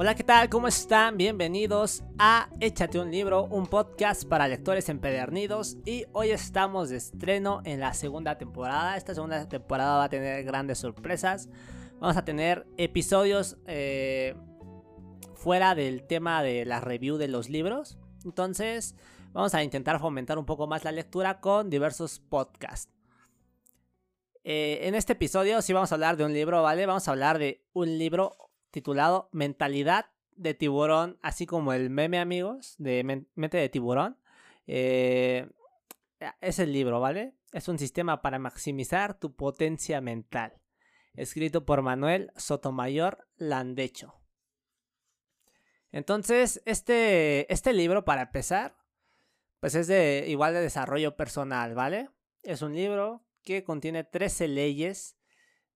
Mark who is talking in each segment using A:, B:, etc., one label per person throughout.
A: Hola, ¿qué tal? ¿Cómo están? Bienvenidos a Échate un libro, un podcast para lectores empedernidos. Y hoy estamos de estreno en la segunda temporada. Esta segunda temporada va a tener grandes sorpresas. Vamos a tener episodios eh, fuera del tema de la review de los libros. Entonces, vamos a intentar fomentar un poco más la lectura con diversos podcasts. Eh, en este episodio sí vamos a hablar de un libro, ¿vale? Vamos a hablar de un libro titulado Mentalidad de tiburón, así como el meme amigos de Mente de tiburón. Eh, es el libro, ¿vale? Es un sistema para maximizar tu potencia mental. Escrito por Manuel Sotomayor Landecho. Entonces, este, este libro, para empezar, pues es de igual de desarrollo personal, ¿vale? Es un libro que contiene 13 leyes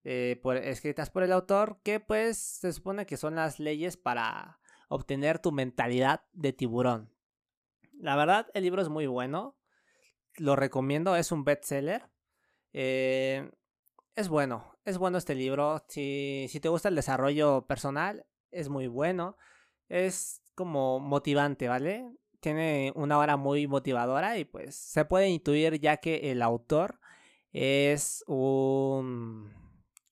A: eh, escritas por el autor, que pues se supone que son las leyes para obtener tu mentalidad de tiburón. La verdad, el libro es muy bueno, lo recomiendo, es un bestseller. Eh, es bueno, es bueno este libro. Si, si te gusta el desarrollo personal, es muy bueno. Es como motivante, ¿vale? Tiene una hora muy motivadora y pues se puede intuir ya que el autor es un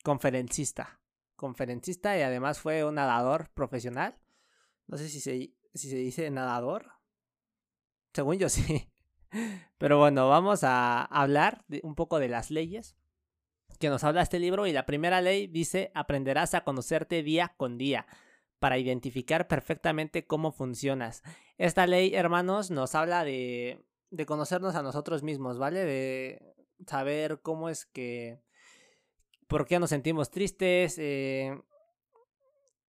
A: conferencista. Conferencista y además fue un nadador profesional. No sé si se, si se dice nadador. Según yo sí. Pero bueno, vamos a hablar un poco de las leyes que nos habla este libro. Y la primera ley dice, aprenderás a conocerte día con día para identificar perfectamente cómo funcionas. Esta ley, hermanos, nos habla de, de conocernos a nosotros mismos, ¿vale? De saber cómo es que por qué nos sentimos tristes, eh,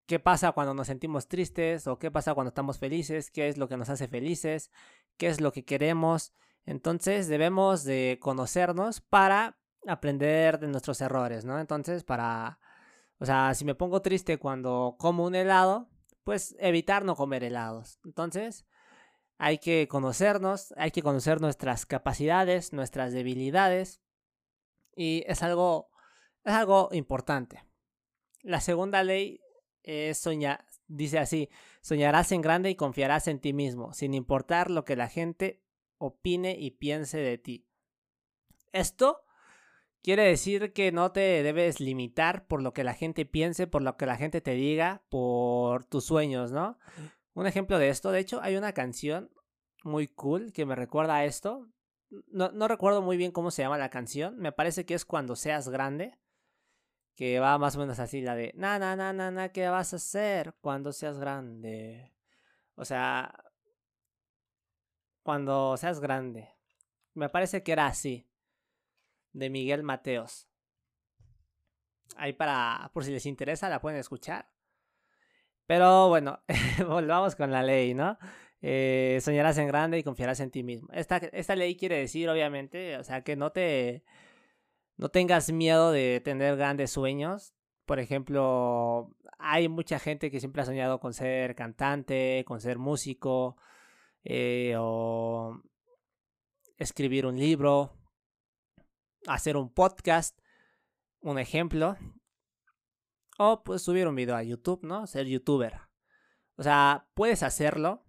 A: qué pasa cuando nos sentimos tristes o qué pasa cuando estamos felices, qué es lo que nos hace felices, qué es lo que queremos. Entonces debemos de conocernos para aprender de nuestros errores, ¿no? Entonces para, o sea, si me pongo triste cuando como un helado, pues evitar no comer helados. Entonces hay que conocernos, hay que conocer nuestras capacidades, nuestras debilidades y es algo es algo importante. La segunda ley es soñar, dice así, soñarás en grande y confiarás en ti mismo, sin importar lo que la gente opine y piense de ti. Esto quiere decir que no te debes limitar por lo que la gente piense, por lo que la gente te diga, por tus sueños, ¿no? Un ejemplo de esto, de hecho, hay una canción muy cool que me recuerda a esto. No, no recuerdo muy bien cómo se llama la canción, me parece que es cuando seas grande que va más o menos así, la de, na, na, na, na, na, ¿qué vas a hacer cuando seas grande? O sea, cuando seas grande. Me parece que era así, de Miguel Mateos. Ahí para, por si les interesa, la pueden escuchar. Pero bueno, volvamos con la ley, ¿no? Eh, soñarás en grande y confiarás en ti mismo. Esta, esta ley quiere decir, obviamente, o sea, que no te no tengas miedo de tener grandes sueños. Por ejemplo, hay mucha gente que siempre ha soñado con ser cantante, con ser músico, eh, o escribir un libro, hacer un podcast, un ejemplo, o pues subir un video a YouTube, ¿no? Ser youtuber. O sea, puedes hacerlo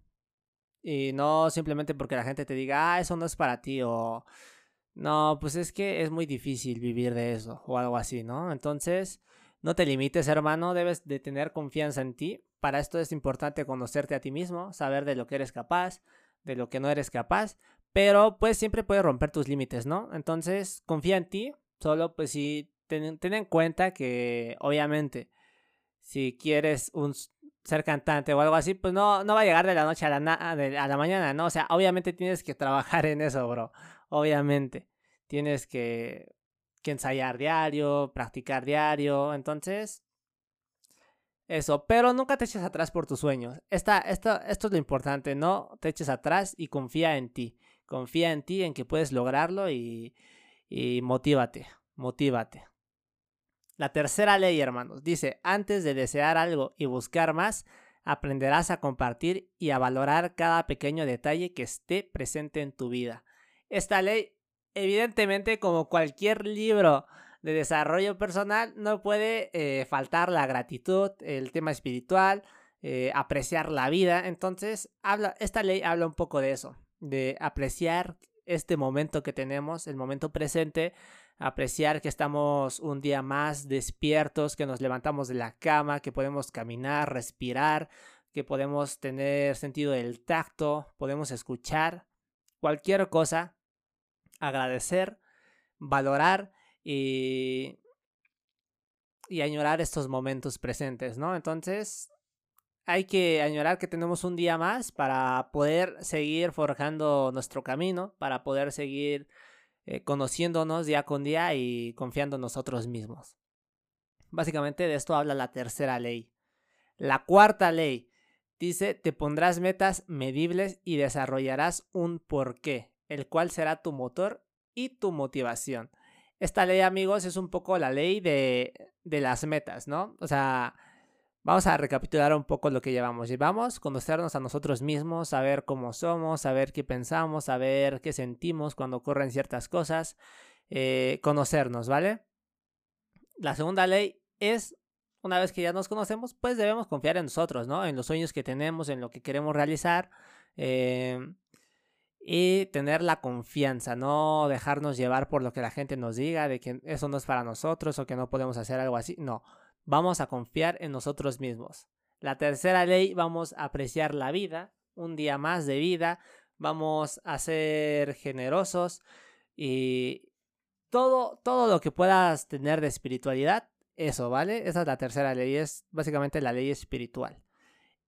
A: y no simplemente porque la gente te diga, ah, eso no es para ti o no, pues es que es muy difícil vivir de eso o algo así, ¿no? Entonces, no te limites, hermano, debes de tener confianza en ti. Para esto es importante conocerte a ti mismo, saber de lo que eres capaz, de lo que no eres capaz, pero pues siempre puedes romper tus límites, ¿no? Entonces, confía en ti, solo pues sí, ten, en cuenta que obviamente si quieres un ser cantante o algo así, pues no, no va a llegar de la noche a la, a la mañana, ¿no? O sea, obviamente tienes que trabajar en eso, bro obviamente. Tienes que, ensayar diario, practicar diario, entonces... Eso, pero nunca te eches atrás por tus sueños. Esta, esto es lo importante, no te eches atrás y confía en ti. Confía en ti, en que puedes lograrlo y, y motívate, motívate. La tercera ley, hermanos, dice, antes de desear algo y buscar más, aprenderás a compartir y a valorar cada pequeño detalle que esté presente en tu vida. Esta ley, evidentemente, como cualquier libro de desarrollo personal, no puede eh, faltar la gratitud, el tema espiritual, eh, apreciar la vida. Entonces, habla, esta ley habla un poco de eso, de apreciar este momento que tenemos, el momento presente, apreciar que estamos un día más despiertos, que nos levantamos de la cama, que podemos caminar, respirar, que podemos tener sentido del tacto, podemos escuchar cualquier cosa, agradecer, valorar y, y añorar estos momentos presentes, ¿no? Entonces, hay que añorar que tenemos un día más para poder seguir forjando nuestro camino, para poder seguir eh, conociéndonos día con día y confiando en nosotros mismos. Básicamente de esto habla la tercera ley. La cuarta ley dice, te pondrás metas medibles y desarrollarás un porqué, el cual será tu motor y tu motivación. Esta ley, amigos, es un poco la ley de, de las metas, ¿no? O sea, Vamos a recapitular un poco lo que llevamos. Llevamos conocernos a nosotros mismos, saber cómo somos, saber qué pensamos, saber qué sentimos cuando ocurren ciertas cosas, eh, conocernos, ¿vale? La segunda ley es, una vez que ya nos conocemos, pues debemos confiar en nosotros, ¿no? En los sueños que tenemos, en lo que queremos realizar. Eh, y tener la confianza, no dejarnos llevar por lo que la gente nos diga, de que eso no es para nosotros o que no podemos hacer algo así. No, Vamos a confiar en nosotros mismos. La tercera ley, vamos a apreciar la vida, un día más de vida, vamos a ser generosos y todo, todo lo que puedas tener de espiritualidad, eso, ¿vale? Esa es la tercera ley, es básicamente la ley espiritual.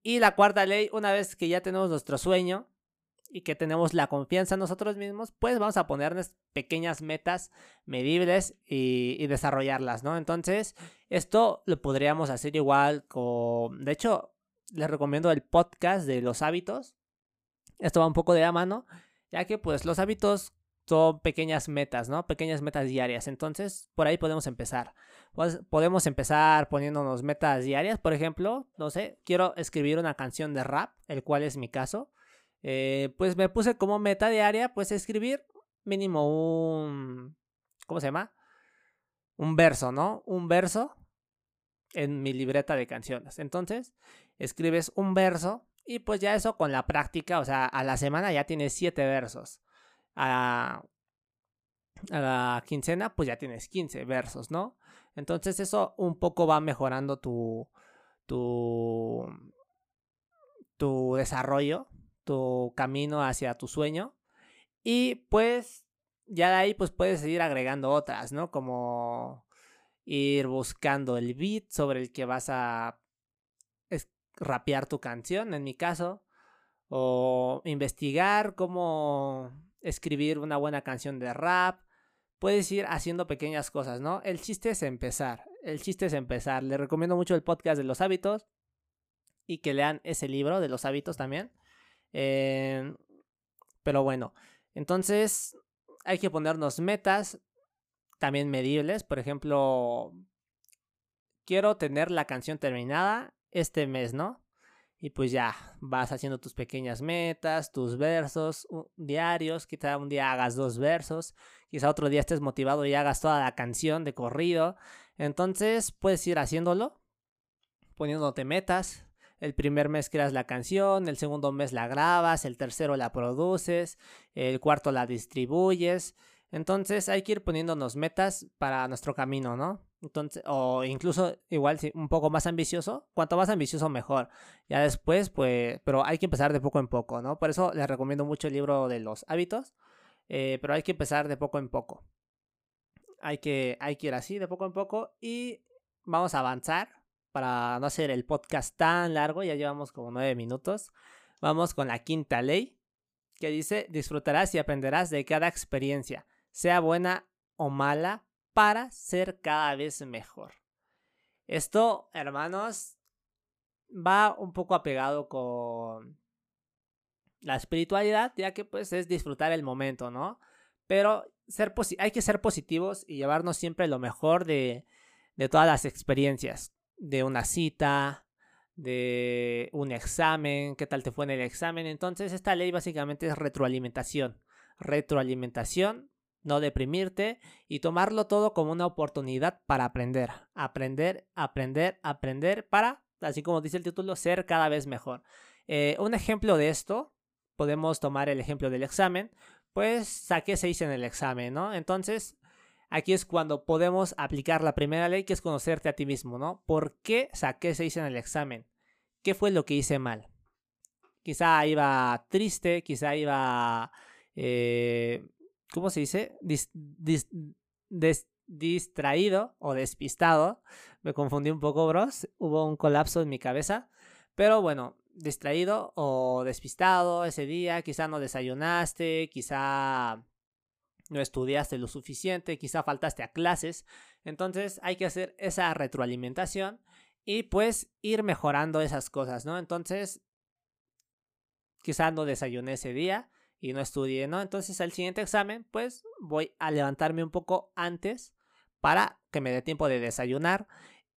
A: Y la cuarta ley, una vez que ya tenemos nuestro sueño, y que tenemos la confianza en nosotros mismos, pues vamos a ponernos pequeñas metas medibles y, desarrollarlas, ¿no? Entonces, esto lo podríamos hacer igual con... De hecho, les recomiendo el podcast de los hábitos. Esto va un poco de la mano, ya que pues los hábitos son pequeñas metas, ¿no? Pequeñas metas diarias. Entonces, por ahí podemos empezar. Pues, podemos empezar poniéndonos metas diarias. Por ejemplo, no sé, quiero escribir una canción de rap, el cual es mi caso. Eh, pues me puse como meta diaria, pues escribir mínimo un... ¿Cómo se llama? Un verso, ¿no? Un verso en mi libreta de canciones. Entonces, escribes un verso y pues ya eso con la práctica, o sea, a la semana ya tienes siete versos. A, a la quincena, pues ya tienes 15 versos, ¿no? Entonces eso un poco va mejorando tu, tu, tu desarrollo tu camino hacia tu sueño. Y pues ya de ahí pues puedes seguir agregando otras, ¿no? Como ir buscando el beat sobre el que vas a rapear tu canción, en mi caso. O investigar cómo escribir una buena canción de rap. Puedes ir haciendo pequeñas cosas, ¿no? El chiste es empezar. El chiste es empezar. Le recomiendo mucho el podcast de los hábitos. Y que lean ese libro de los hábitos también. Em, pero bueno, entonces hay que ponernos metas también medibles. Por ejemplo, quiero tener la canción terminada este mes, ¿no? Y pues ya, vas haciendo tus pequeñas metas, tus versos diarios, quizá un día hagas dos versos, quizá otro día estés motivado y hagas toda la canción de corrido. Entonces puedes ir haciéndolo, poniéndote metas, el primer mes creas la canción, el segundo mes la grabas, el tercero la produces, el cuarto la distribuyes. Entonces hay que ir poniéndonos metas para nuestro camino, ¿no? Entonces, o incluso igual un poco más ambicioso, cuanto más ambicioso mejor. Ya después, pues, pero hay que empezar de poco en poco, ¿no? Por eso les recomiendo mucho el libro de los hábitos, eh, pero hay que empezar de poco en poco. Hay que, hay que ir así, de poco en poco, y vamos a avanzar para no hacer el podcast tan largo, ya llevamos como nueve minutos. Vamos con la quinta ley, que dice, disfrutarás y aprenderás de cada experiencia, sea buena o mala, para ser cada vez mejor. Esto, hermanos, va un poco apegado con la espiritualidad, ya que pues es disfrutar el momento, ¿no? Pero ser hay que ser positivos y llevarnos siempre lo mejor de, de todas las experiencias de una cita, de un examen, qué tal te fue en el examen. Entonces esta ley básicamente es retroalimentación. Retroalimentación, no deprimirte y tomarlo todo como una oportunidad para aprender. Aprender, aprender, aprender para así como dice el título, ser cada vez mejor. Eh, un ejemplo de esto, podemos tomar el ejemplo del examen, pues saqué 6 en el examen, ¿no? Entonces, aquí es cuando podemos aplicar la primera ley, que es conocerte a ti mismo, ¿no? ¿Por qué saqué 6 en el examen? ¿Qué fue lo que hice mal? Quizá iba triste, quizá iba... Eh, ¿Cómo se dice? distraído o despistado. Me confundí un poco, bros. Hubo un colapso en mi cabeza. Pero bueno, distraído o despistado ese día. Quizá no desayunaste, quizá no estudiaste lo suficiente, quizá faltaste a clases. Entonces hay que hacer esa retroalimentación y pues ir mejorando esas cosas, ¿no? Entonces, quizá no desayuné ese día y no estudié, ¿no? Entonces al siguiente examen, pues voy a levantarme un poco antes para que me dé tiempo de desayunar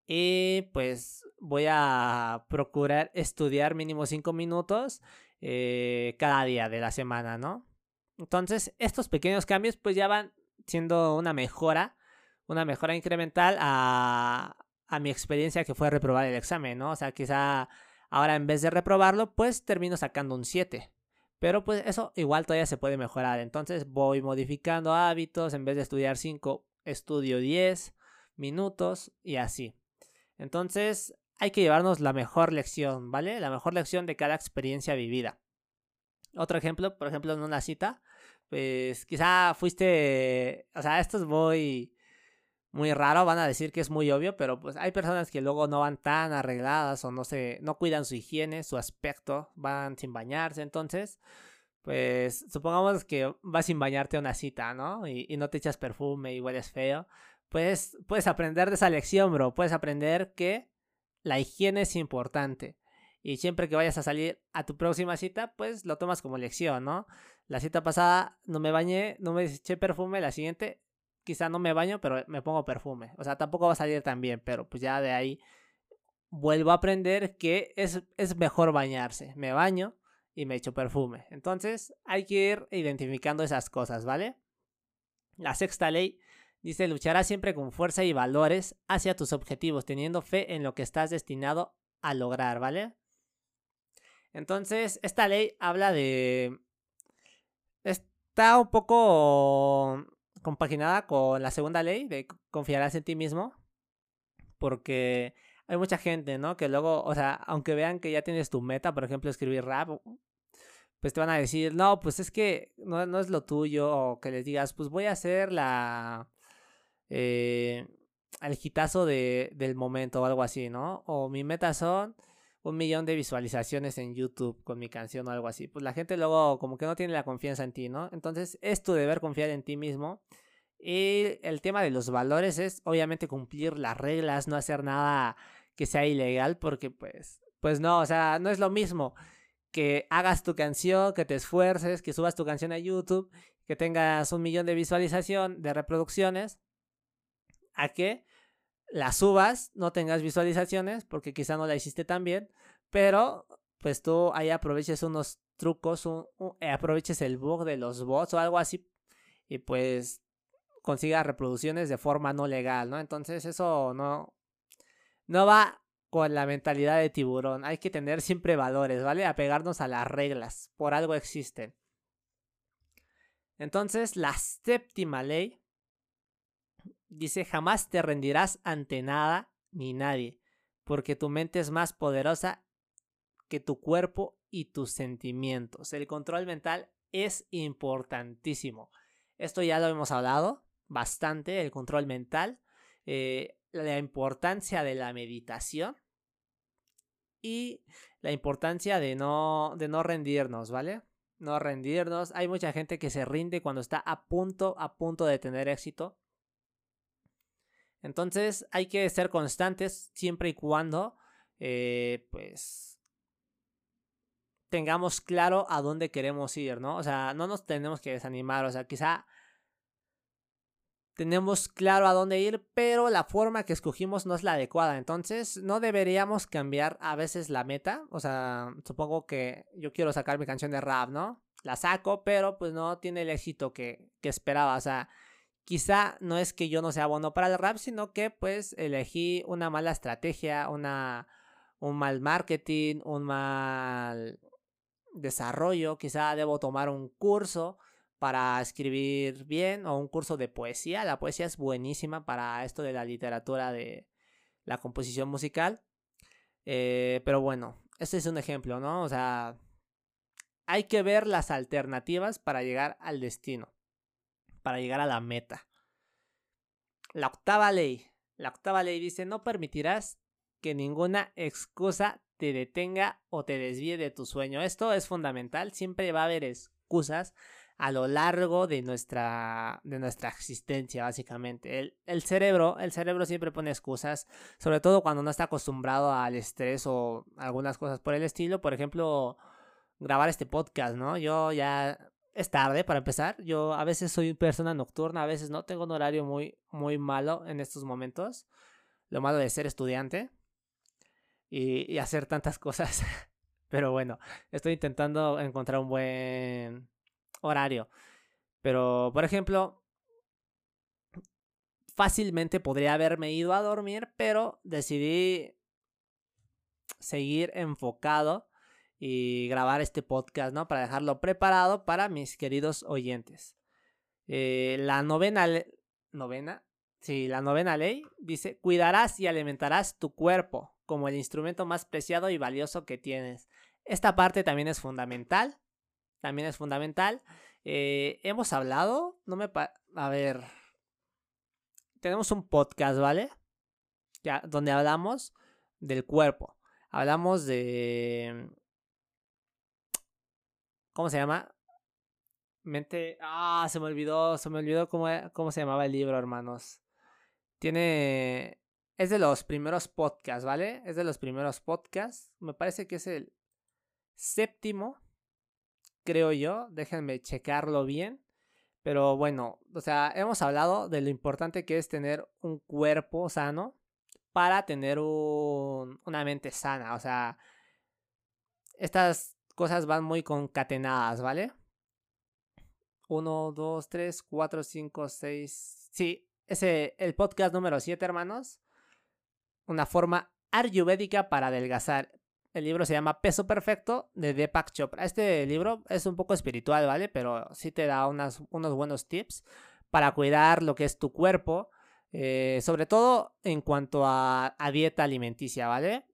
A: y pues voy a procurar estudiar mínimo 5 minutos eh, cada día de la semana, ¿no? Entonces estos pequeños cambios pues ya van siendo una mejora, una mejora incremental a, a mi experiencia que fue reprobar el examen, ¿no? O sea, quizá ahora en vez de reprobarlo, pues termino sacando un 7. Pero pues eso igual todavía se puede mejorar. Entonces voy modificando hábitos. En vez de estudiar 5, estudio 10 minutos y así. Entonces hay que llevarnos la mejor lección, ¿vale? La mejor lección de cada experiencia vivida. Otro ejemplo, por ejemplo, en una cita, pues quizá fuiste, o sea, esto es muy raro, van a decir que es muy obvio, pero pues hay personas que luego no van tan arregladas o no se no cuidan su higiene, su aspecto, van sin bañarse, entonces pues supongamos que vas sin bañarte a una cita, ¿no? Y, y, no te echas perfume y hueles feo, pues puedes aprender de esa lección, bro, puedes aprender que la higiene es importante. Y siempre que vayas a salir a tu próxima cita, pues lo tomas como lección, ¿no? La cita pasada no me bañé, no me eché perfume, la siguiente quizá no me baño, pero me pongo perfume. O sea, tampoco va a salir tan bien, pero pues ya de ahí vuelvo a aprender que es, es mejor bañarse. Me baño y me echo perfume. Entonces hay que ir identificando esas cosas, ¿vale? La sexta ley dice lucharás siempre con fuerza y valores hacia tus objetivos, teniendo fe en lo que estás destinado a lograr, ¿vale? Entonces, esta ley habla de... Está un poco compaginada con la segunda ley de confiarás en ti mismo. Porque hay mucha gente, ¿no? Que luego, o sea, aunque vean que ya tienes tu meta, por ejemplo, escribir rap, pues te van a decir, no, pues es que no, no es lo tuyo. O que les digas, pues voy a hacer la... Eh, hitazo de, del momento o algo así, ¿no? O mi meta son un millón de visualizaciones en YouTube con mi canción o algo así. Pues la gente luego como que no tiene la confianza en ti, ¿no? Entonces es tu deber confiar en ti mismo. Y el tema de los valores es obviamente cumplir las reglas, no hacer nada que sea ilegal, porque pues, pues no, o sea, no es lo mismo que hagas tu canción, que te esfuerces, que subas tu canción a YouTube, que tengas un millón de visualización, de reproducciones, a que la subas, no tengas visualizaciones, porque quizá no la hiciste tan bien, pero pues tú ahí aproveches unos trucos, eh, aproveches el bug de los bots o algo así, y pues consigas reproducciones de forma no legal, ¿no? Entonces eso no, no va con la mentalidad de tiburón. Hay que tener siempre valores, ¿vale? Apegarnos a las reglas. Por algo existen. Entonces, la séptima ley Dice, jamás te rendirás ante nada ni nadie, porque tu mente es más poderosa que tu cuerpo y tus sentimientos. El control mental es importantísimo. Esto ya lo hemos hablado bastante, el control mental, eh, la importancia de la meditación y la importancia de no, de no rendirnos, ¿vale? No rendirnos. Hay mucha gente que se rinde cuando está a punto, a punto de tener éxito entonces hay que ser constantes siempre y cuando eh, pues tengamos claro a dónde queremos ir, ¿no? O sea, no nos tenemos que desanimar, o sea, quizá tenemos claro a dónde ir, pero la forma que escogimos no es la adecuada. Entonces, no deberíamos cambiar a veces la meta. O sea, supongo que yo quiero sacar mi canción de rap, ¿no? La saco, pero pues no tiene el éxito que, que esperaba. O sea, Quizá no es que yo no sea bueno para el rap, sino que pues elegí una mala estrategia, una, un mal marketing, un mal desarrollo, quizá debo tomar un curso para escribir bien o un curso de poesía. La poesía es buenísima para esto de la literatura de la composición musical. Eh, pero bueno, este es un ejemplo, ¿no? O sea, hay que ver las alternativas para llegar al destino, para llegar a la meta. La octava ley. La octava ley dice, no permitirás que ninguna excusa te detenga o te desvíe de tu sueño. Esto es fundamental, siempre va a haber excusas a lo largo de nuestra, de nuestra existencia, básicamente. El, el, cerebro, el cerebro siempre pone excusas, sobre todo cuando no está acostumbrado al estrés o algunas cosas por el estilo. Por ejemplo, grabar este podcast, ¿no? Yo ya es tarde para empezar. Yo a veces soy persona nocturna, a veces no tengo un horario muy, muy malo en estos momentos. Lo malo de ser estudiante y, y hacer tantas cosas. Pero bueno, estoy intentando encontrar un buen horario. Pero, por ejemplo, fácilmente podría haberme ido a dormir, pero decidí seguir enfocado y grabar este podcast, ¿no? Para dejarlo preparado para mis queridos oyentes. Eh, la novena, novena, sí, la novena ley dice, cuidarás y alimentarás tu cuerpo como el instrumento más preciado y valioso que tienes. Esta parte también es fundamental también es fundamental. Eh, hemos hablado, no me... a ver, tenemos un podcast, ¿vale? Ya, donde hablamos del cuerpo. Hablamos de... ¿Cómo se llama? Mente... Ah, se me olvidó, se me olvidó cómo, cómo se llamaba el libro, hermanos. Tiene... Es de los primeros podcasts, ¿vale? Es de los primeros podcasts. Me parece que es el séptimo creo yo. Déjenme checarlo bien. Pero bueno, o sea, hemos hablado de lo importante que es tener un cuerpo sano para tener una mente sana. O sea, estas cosas van muy concatenadas, ¿vale? 1, 2, 3, 4, 5, 6. Sí, ese el podcast número 7, hermanos. Una forma ayurvédica para adelgazar. El libro se llama Peso Perfecto de Deepak Chopra. Este libro es un poco espiritual, ¿vale? Pero sí te da unos buenos tips para cuidar lo que es tu cuerpo. Eh, sobre todo en cuanto a dieta alimenticia, ¿vale?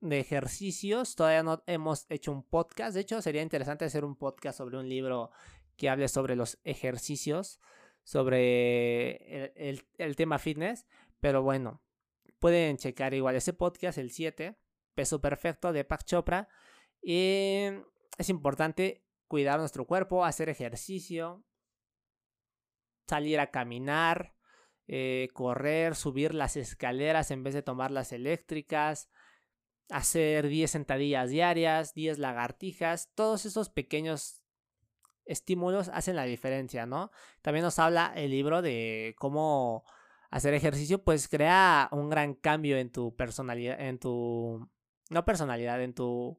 A: De ejercicios, todavía no hemos hecho un podcast. De hecho, sería interesante hacer un podcast sobre un libro que hable sobre los ejercicios, sobre el, el tema fitness. Pero bueno, pueden checar igual ese podcast, el 7 peso perfecto de Pak Chopra. Y es importante cuidar nuestro cuerpo, hacer ejercicio, salir a caminar, eh, correr, subir las escaleras en vez de tomar las eléctricas, hacer 10 sentadillas diarias, 10 lagartijas, todos esos pequeños estímulos hacen la diferencia, ¿no? También nos habla el libro de cómo hacer ejercicio, pues crea un gran cambio en tu personalidad, en tu no personalidad, en tu,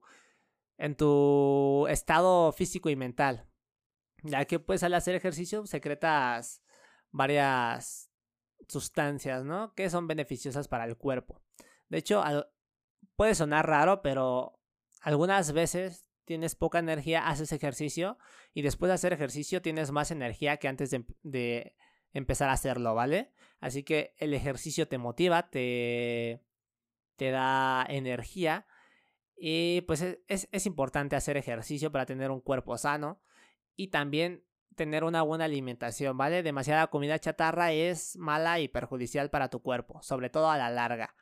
A: en tu estado físico y mental. Ya que pues al hacer ejercicio secretas varias sustancias, ¿no? Que son beneficiosas para el cuerpo. De hecho, puede sonar raro, pero algunas veces tienes poca energía, haces ejercicio y después de hacer ejercicio tienes más energía que antes de, de empezar a hacerlo, ¿vale? Así que el ejercicio te motiva, te, te da energía. Y pues es, es, importante hacer ejercicio para tener un cuerpo sano y también tener una buena alimentación, ¿vale? Demasiada comida chatarra es mala y perjudicial para tu cuerpo, sobre todo a la larga.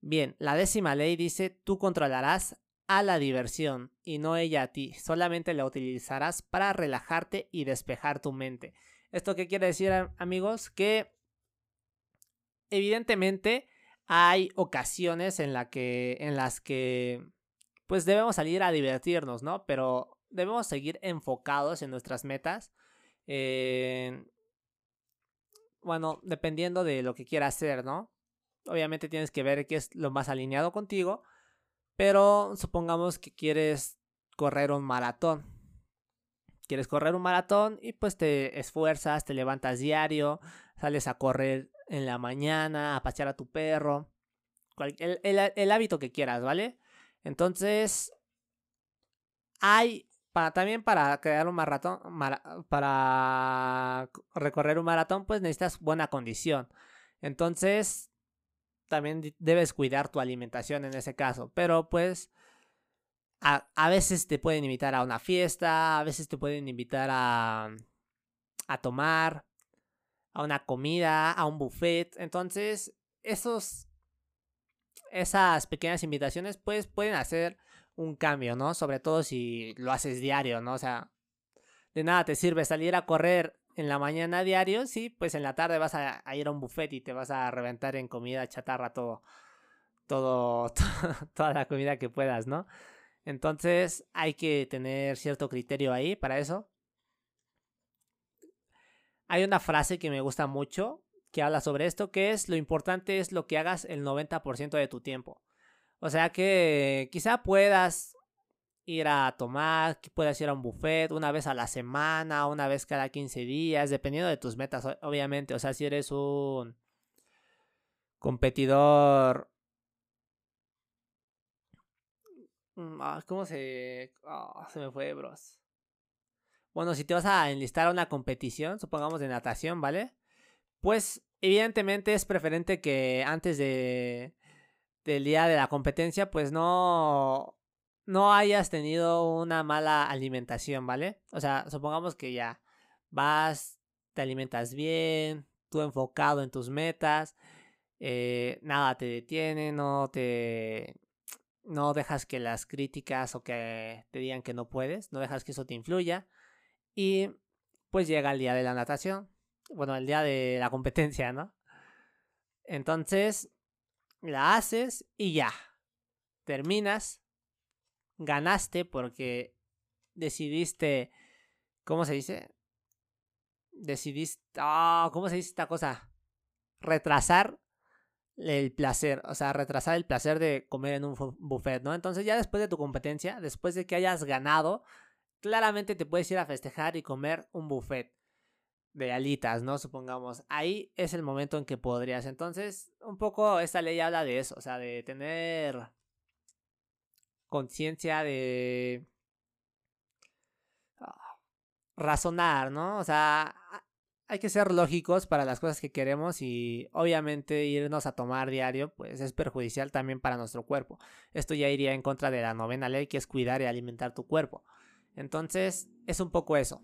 A: Bien, la décima ley dice, tú controlarás a la diversión y no ella a ti, solamente la utilizarás para relajarte y despejar tu mente. ¿Esto qué quiere decir amigos? Que evidentemente hay ocasiones en, la que, en las que pues debemos salir a divertirnos, ¿no? Pero debemos seguir enfocados en nuestras metas. bueno, dependiendo de lo que quieras hacer, ¿no? Obviamente tienes que ver qué es lo más alineado contigo. Pero supongamos que quieres correr un maratón. Quieres correr un maratón y pues te esfuerzas, te levantas diario, sales a correr en la mañana, a pasear a tu perro, el, hábito que quieras, ¿vale? Entonces, hay para, también para crear un maratón, para recorrer un maratón, pues necesitas buena condición. Entonces, también debes cuidar tu alimentación en ese caso. Pero pues, a, a veces te pueden invitar a una fiesta, a veces te pueden invitar a, a tomar, a una comida, a un buffet. Entonces, esos, esas pequeñas invitaciones, pues pueden hacer un cambio, ¿no? Sobre todo si lo haces diario, ¿no? O sea, de nada te sirve salir a correr en la mañana diario, sí, pues en la tarde vas a, ir a un buffet y te vas a reventar en comida chatarra todo, todo, toda la comida que puedas, ¿no? Entonces hay que tener cierto criterio ahí para eso. Hay una frase que me gusta mucho que habla sobre esto, que es lo importante es lo que hagas el 90% de tu tiempo. O sea que quizá puedas ir a tomar, que puedas ir a un buffet una vez a la semana, una vez cada 15 días, dependiendo de tus metas, obviamente. O sea, si eres un competidor... Mm, ah, ¿Cómo se...? Ah, se me fue, bros. Bueno, si te vas a enlistar a una competición, supongamos de natación, ¿vale? Pues evidentemente es preferente que antes de del día de la competencia, pues no, no hayas tenido una mala alimentación, ¿vale? O sea, supongamos que ya vas, te alimentas bien, tú enfocado en tus metas, eh, nada te detiene, no te... No dejas que las críticas o que te digan que no puedes, no dejas que eso te influya. Y pues llega el día de la natación, bueno, el día de la competencia, ¿no? Entonces, la haces y ya. Terminas, ganaste porque decidiste, ¿cómo se dice? Decidiste, oh, ¿cómo se dice esta cosa? Retrasar el placer, o sea, retrasar el placer de comer en un buffet, ¿no? Entonces ya después de tu competencia, después de que hayas ganado, claramente te puedes ir a festejar y comer un buffet de alitas, ¿no? Supongamos. Ahí es el momento en que podrías. Entonces, un poco esta ley habla de eso, o sea, de tener conciencia de ah, razonar, ¿no? O sea, hay que ser lógicos para las cosas que queremos y obviamente irnos a tomar diario pues es perjudicial también para nuestro cuerpo. Esto ya iría en contra de la novena ley que es cuidar y alimentar tu cuerpo. Entonces, es un poco eso.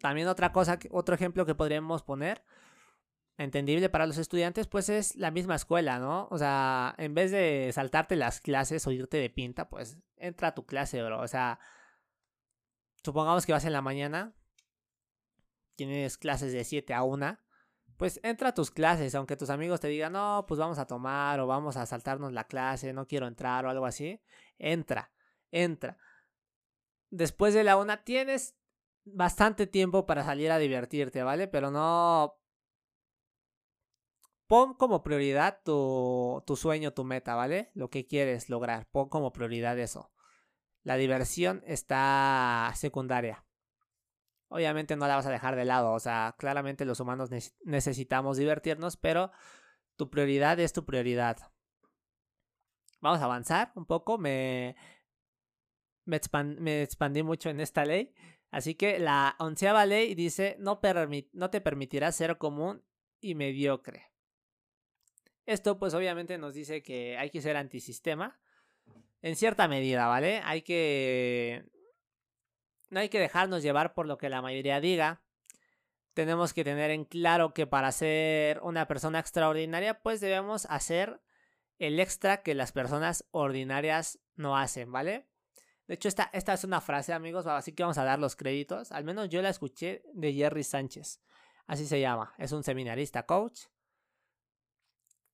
A: También otra cosa, otro ejemplo que podríamos poner, entendible para los estudiantes, pues es la misma escuela, ¿no? O sea, en vez de saltarte las clases o irte de pinta, pues entra a tu clase, bro. O sea, supongamos que vas en la mañana, tienes clases de 7 a 1, pues entra a tus clases, aunque tus amigos te digan, no, pues vamos a tomar o vamos a saltarnos la clase, no quiero entrar o algo así, entra, entra. Después de la una tienes bastante tiempo para salir a divertirte, ¿vale? Pero no... Pon como prioridad tu, sueño, tu meta, ¿vale? Lo que quieres lograr. Pon como prioridad eso. La diversión está secundaria. Obviamente no la vas a dejar de lado. O sea, claramente los humanos necesitamos divertirnos, pero tu prioridad es tu prioridad. Vamos a avanzar un poco. Me, me, expandí mucho en esta ley. Así que la onceava ley dice no, no te permitirá ser común y mediocre. Esto pues obviamente nos dice que hay que ser antisistema. En cierta medida, ¿vale? Hay que... No hay que dejarnos llevar por lo que la mayoría diga. Tenemos que tener en claro que para ser una persona extraordinaria pues debemos hacer el extra que las personas ordinarias no hacen, ¿vale? De hecho, esta, esta es una frase, amigos, así que vamos a dar los créditos. Al menos yo la escuché de Jerry Sánchez. Así se llama. Es un seminarista coach.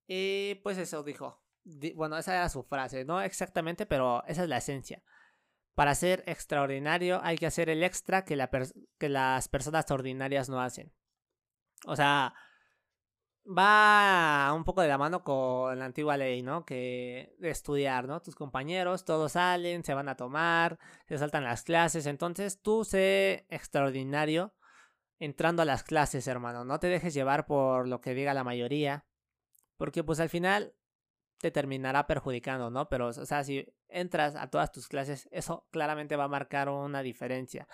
A: Y pues eso dijo. Bueno, esa era su frase. No exactamente, pero esa es la esencia. Para ser extraordinario hay que hacer el extra que, la que las personas ordinarias no hacen. O sea, va un poco de la mano con la antigua ley, ¿no? Que estudiar, ¿no? Tus compañeros, todos salen, se van a tomar, se saltan las clases, entonces tú sé extraordinario entrando a las clases, hermano, no te dejes llevar por lo que diga la mayoría, porque pues al final te terminará perjudicando, ¿no? Pero, o sea, si entras a todas tus clases, eso claramente va a marcar una diferencia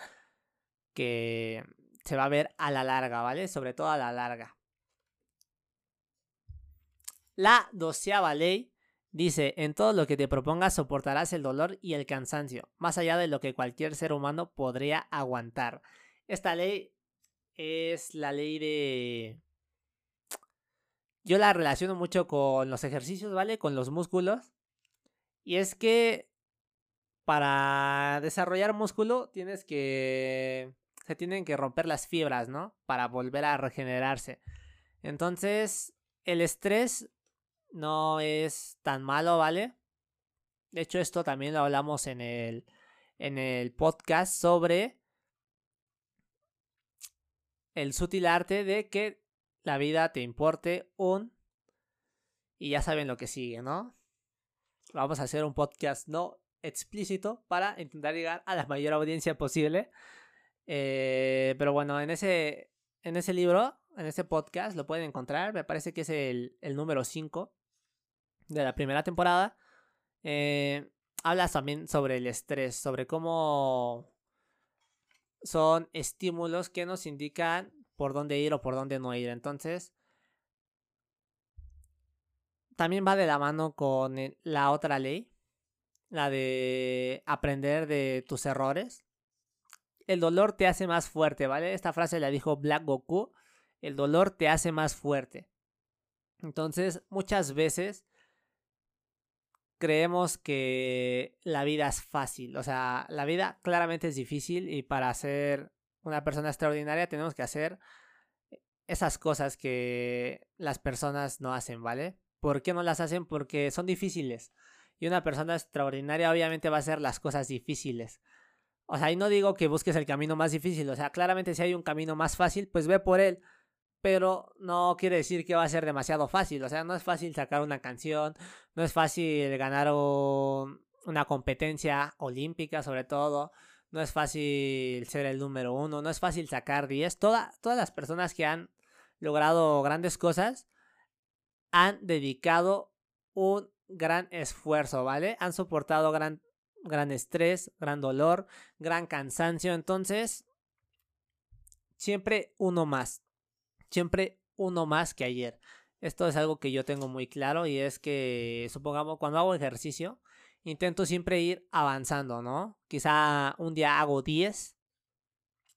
A: que se va a ver a la larga, ¿vale? Sobre todo a la larga. La doceava ley dice, en todo lo que te propongas soportarás el dolor y el cansancio, más allá de lo que cualquier ser humano podría aguantar. Esta ley es la ley de... Yo la relaciono mucho con los ejercicios, ¿vale? Con los músculos. Y es que para desarrollar músculo tienes que... Se tienen que romper las fibras, ¿no? Para volver a regenerarse. Entonces, el estrés no es tan malo, ¿vale? De hecho, esto también lo hablamos en el, en el podcast sobre el sutil arte de que la vida te importe un... Y ya saben lo que sigue, ¿no? Vamos a hacer un podcast no explícito para intentar llegar a la mayor audiencia posible. Eh, pero bueno, en ese, en ese libro, en ese podcast, lo pueden encontrar. Me parece que es el, el número 5 de la primera temporada. Eh, hablas también sobre el estrés, sobre cómo son estímulos que nos indican por dónde ir o por dónde no ir. Entonces, también va de la mano con la otra ley, la de aprender de tus errores. El dolor te hace más fuerte, ¿vale? Esta frase la dijo Black Goku. El dolor te hace más fuerte. Entonces, muchas veces creemos que la vida es fácil. O sea, la vida claramente es difícil y para ser una persona extraordinaria tenemos que hacer esas cosas que las personas no hacen, ¿vale? ¿Por qué no las hacen? Porque son difíciles. Y una persona extraordinaria obviamente va a hacer las cosas difíciles. O sea, y no digo que busques el camino más difícil. O sea, claramente si hay un camino más fácil, pues ve por él pero no quiere decir que va a ser demasiado fácil. O sea, no es fácil sacar una canción, no es fácil ganar una competencia olímpica sobre todo, no es fácil ser el número uno, no es fácil sacar 10. todas las personas que han logrado grandes cosas han dedicado un gran esfuerzo, ¿vale? Han soportado gran, gran estrés, gran dolor, gran cansancio. Entonces, siempre uno más siempre uno más que ayer. Esto es algo que yo tengo muy claro y es que, supongamos, cuando hago ejercicio, intento siempre ir avanzando, ¿no? Quizá un día hago 10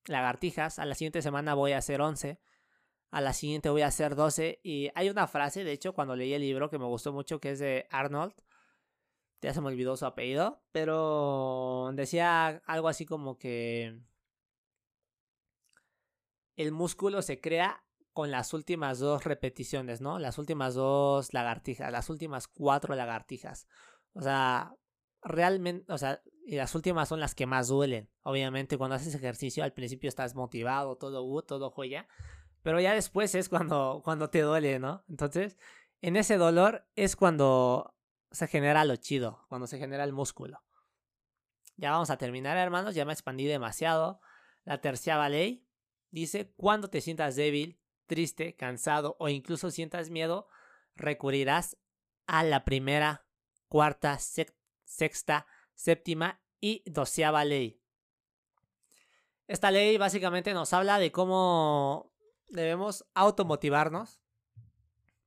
A: lagartijas, a la siguiente semana voy a hacer 11, a la siguiente voy a hacer 12 y hay una frase, de hecho, cuando leí el libro que me gustó mucho, que es de Arnold, ya se me olvidó su apellido, pero decía algo así como que el músculo se crea con las últimas dos repeticiones, ¿no? Las últimas dos lagartijas, las últimas cuatro lagartijas. O sea, realmente, o sea, y las últimas son las que más duelen. Obviamente, cuando haces ejercicio, al principio estás motivado, todo uh, todo joya. Pero ya después es cuando, cuando te duele, ¿no? Entonces, en ese dolor es cuando se genera lo chido, cuando se genera el músculo. Ya vamos a terminar, hermanos, ya me expandí demasiado. La tercera ley dice, cuando te sientas débil, triste, cansado o incluso sientas miedo, recurrirás a la primera, cuarta, sexta, séptima y doceava ley. Esta ley básicamente nos habla de cómo debemos automotivarnos.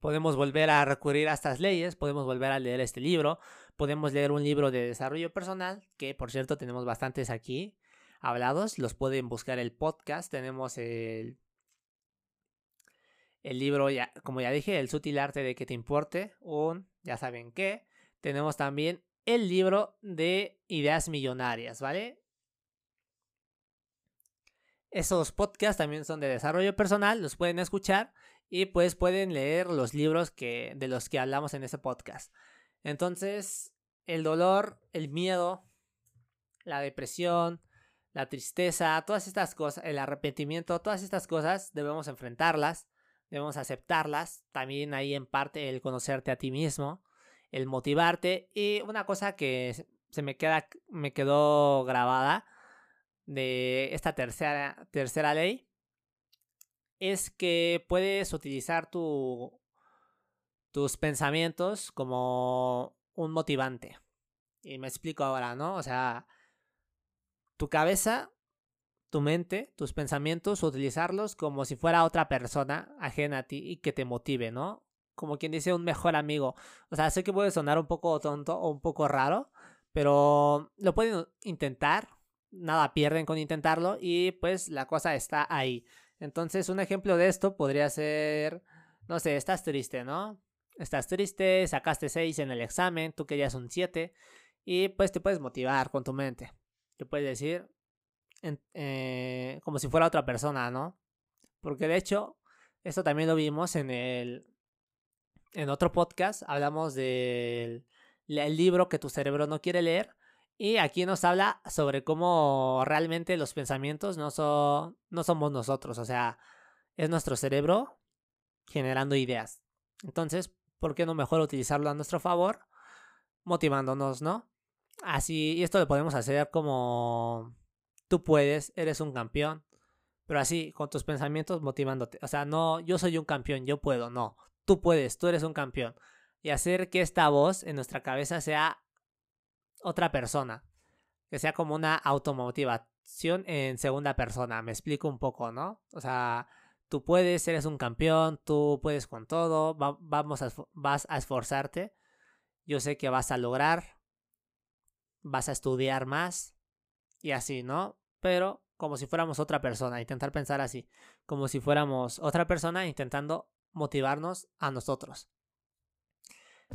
A: Podemos volver a recurrir a estas leyes, podemos volver a leer este libro, podemos leer un libro de desarrollo personal, que por cierto tenemos bastantes aquí hablados, los pueden buscar el podcast, tenemos el el libro, ya, como ya dije, El sutil arte de que te importe, un, ya saben qué. Tenemos también el libro de ideas millonarias, ¿vale? Esos podcasts también son de desarrollo personal, los pueden escuchar y pues pueden leer los libros que, de los que hablamos en ese podcast. Entonces, el dolor, el miedo, la depresión, la tristeza, todas estas cosas, el arrepentimiento, todas estas cosas debemos enfrentarlas debemos aceptarlas. También ahí en parte el conocerte a ti mismo, el motivarte. Y una cosa que se me, queda, me quedó grabada de esta tercera, tercera ley es que puedes utilizar tu, tus pensamientos como un motivante. Y me explico ahora, ¿no? O sea, tu cabeza, tu mente, tus pensamientos, utilizarlos como si fuera otra persona ajena a ti y que te motive, ¿no? Como quien dice un mejor amigo. O sea, sé que puede sonar un poco tonto o un poco raro, pero lo pueden intentar, nada pierden con intentarlo y pues la cosa está ahí. Entonces, un ejemplo de esto podría ser, no sé, estás triste, ¿no? Estás triste, sacaste 6 en el examen, tú querías un 7 y pues te puedes motivar con tu mente. Te puedes decir eh, como si fuera otra persona, ¿no? Porque de hecho, esto también lo vimos en el en otro podcast, hablamos del libro que tu cerebro no quiere leer y aquí nos habla sobre cómo realmente los pensamientos no, son, no somos nosotros, o sea, es nuestro cerebro generando ideas. Entonces, ¿por qué no mejor utilizarlo a nuestro favor? Motivándonos, ¿no? Así, y esto lo podemos hacer como tú puedes, eres un campeón, pero así, con tus pensamientos motivándote. O sea, no, yo soy un campeón, yo puedo, no, tú puedes, tú eres un campeón. Y hacer que esta voz en nuestra cabeza sea otra persona. Que sea como una automotivación en segunda persona. Me explico un poco, ¿no? O sea, tú puedes, eres un campeón, tú puedes con todo, vamos a, vas a esforzarte. Yo sé que vas a lograr, vas a estudiar más y así, ¿no? Pero como si fuéramos otra persona, intentar pensar así, como si fuéramos otra persona intentando motivarnos a nosotros.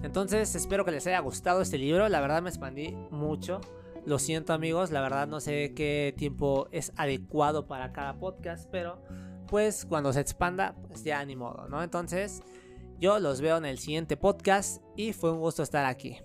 A: Entonces espero que les haya gustado este libro, la verdad me expandí mucho. Lo siento amigos, la verdad no sé qué tiempo es adecuado para cada podcast, pero pues cuando se expanda, pues ya ni modo, ¿no? Entonces yo los veo en el siguiente podcast y fue un gusto estar aquí.